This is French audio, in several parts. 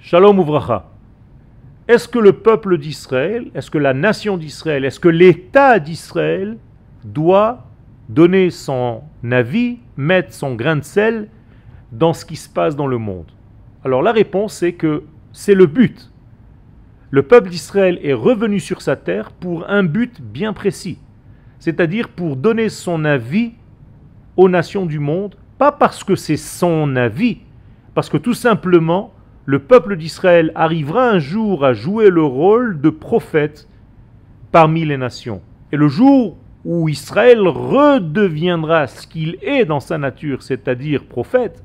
Shalom Uvracha. Est-ce que le peuple d'Israël, est-ce que la nation d'Israël, est-ce que l'État d'Israël doit donner son avis, mettre son grain de sel dans ce qui se passe dans le monde? Alors la réponse est que c'est le but. Le peuple d'Israël est revenu sur sa terre pour un but bien précis, c'est-à-dire pour donner son avis aux nations du monde, pas parce que c'est son avis, parce que tout simplement le peuple d'Israël arrivera un jour à jouer le rôle de prophète parmi les nations. Et le jour où Israël redeviendra ce qu'il est dans sa nature, c'est-à-dire prophète,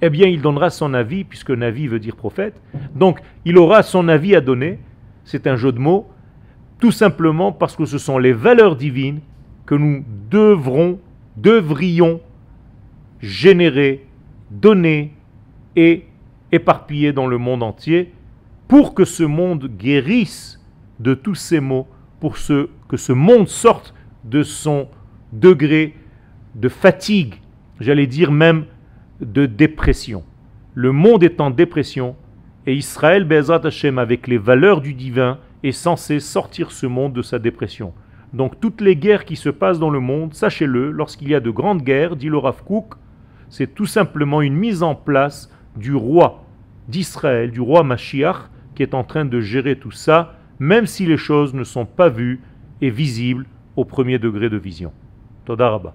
eh bien il donnera son avis, puisque Navi veut dire prophète. Donc il aura son avis à donner, c'est un jeu de mots, tout simplement parce que ce sont les valeurs divines que nous devrons, devrions générer, donner et éparpillés dans le monde entier, pour que ce monde guérisse de tous ces maux, pour que ce monde sorte de son degré de fatigue, j'allais dire même de dépression. Le monde est en dépression et Israël, Bezrat Hashem, avec les valeurs du divin, est censé sortir ce monde de sa dépression. Donc toutes les guerres qui se passent dans le monde, sachez-le, lorsqu'il y a de grandes guerres, dit le Rav c'est tout simplement une mise en place du roi d'Israël, du roi Mashiach, qui est en train de gérer tout ça, même si les choses ne sont pas vues et visibles au premier degré de vision. Todaraba.